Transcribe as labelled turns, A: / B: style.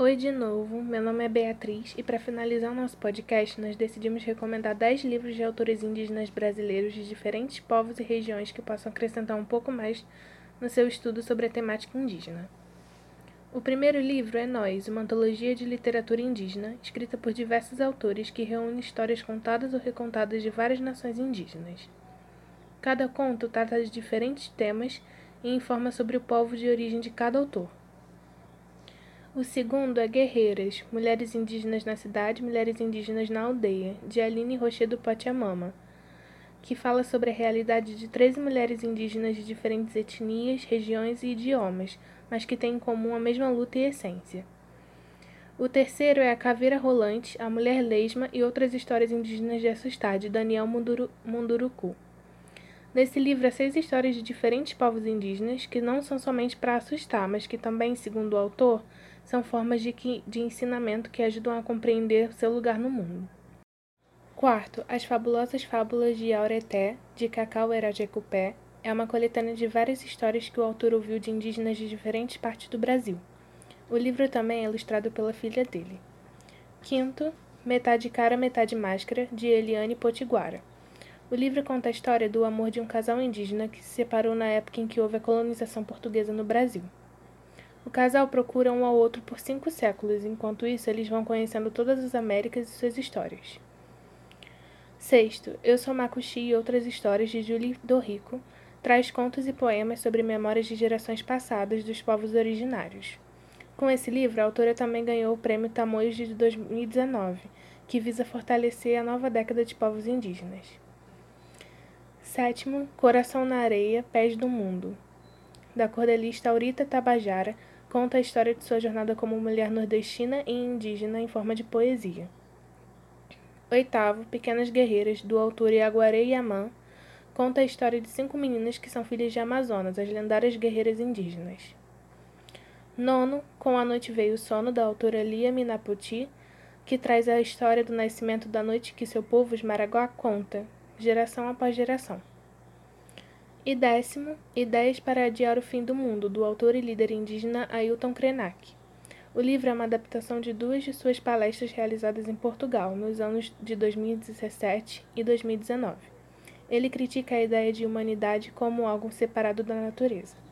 A: Oi de novo, meu nome é Beatriz e para finalizar o nosso podcast, nós decidimos recomendar 10 livros de autores indígenas brasileiros de diferentes povos e regiões que possam acrescentar um pouco mais no seu estudo sobre a temática indígena. O primeiro livro é Nós, uma antologia de literatura indígena, escrita por diversos autores que reúne histórias contadas ou recontadas de várias nações indígenas. Cada conto trata de diferentes temas e informa sobre o povo de origem de cada autor. O segundo é Guerreiras, Mulheres Indígenas na Cidade, Mulheres Indígenas na Aldeia, de Aline Rochedo Pachamama, que fala sobre a realidade de 13 mulheres indígenas de diferentes etnias, regiões e idiomas, mas que têm em comum a mesma luta e essência. O terceiro é A Caveira Rolante, A Mulher Lesma e Outras Histórias Indígenas de Assustar, de Daniel Munduru Munduruku. Nesse livro há seis histórias de diferentes povos indígenas que não são somente para assustar, mas que também, segundo o autor, são formas de, que, de ensinamento que ajudam a compreender seu lugar no mundo. Quarto, As Fabulosas Fábulas de Aureté, de Cacau Erajecupé, é uma coletânea de várias histórias que o autor ouviu de indígenas de diferentes partes do Brasil. O livro também é ilustrado pela filha dele. Quinto, Metade Cara, Metade Máscara, de Eliane Potiguara. O livro conta a história do amor de um casal indígena que se separou na época em que houve a colonização portuguesa no Brasil. Casal procura um ao outro por cinco séculos, enquanto isso eles vão conhecendo todas as Américas e suas histórias. Sexto, Eu Sou Makushi e Outras Histórias, de Julie Dorrico, traz contos e poemas sobre memórias de gerações passadas dos povos originários. Com esse livro, a autora também ganhou o Prêmio Tamoios de 2019, que visa fortalecer a nova década de povos indígenas. Sétimo, Coração na Areia, Pés do Mundo, da cordelista Aurita Tabajara, conta a história de sua jornada como mulher nordestina e indígena em forma de poesia. Oitavo, Pequenas Guerreiras, do autor Iaguaré Yaman, conta a história de cinco meninas que são filhas de Amazonas, as lendárias guerreiras indígenas. Nono, Com a Noite Veio o Sono, da autora Lia Minaputi, que traz a história do nascimento da noite que seu povo, os Maraguá, conta, geração após geração. E décimo, Ideias para Adiar o Fim do Mundo, do autor e líder indígena Ailton Krenak. O livro é uma adaptação de duas de suas palestras realizadas em Portugal, nos anos de 2017 e 2019. Ele critica a ideia de humanidade como algo separado da natureza.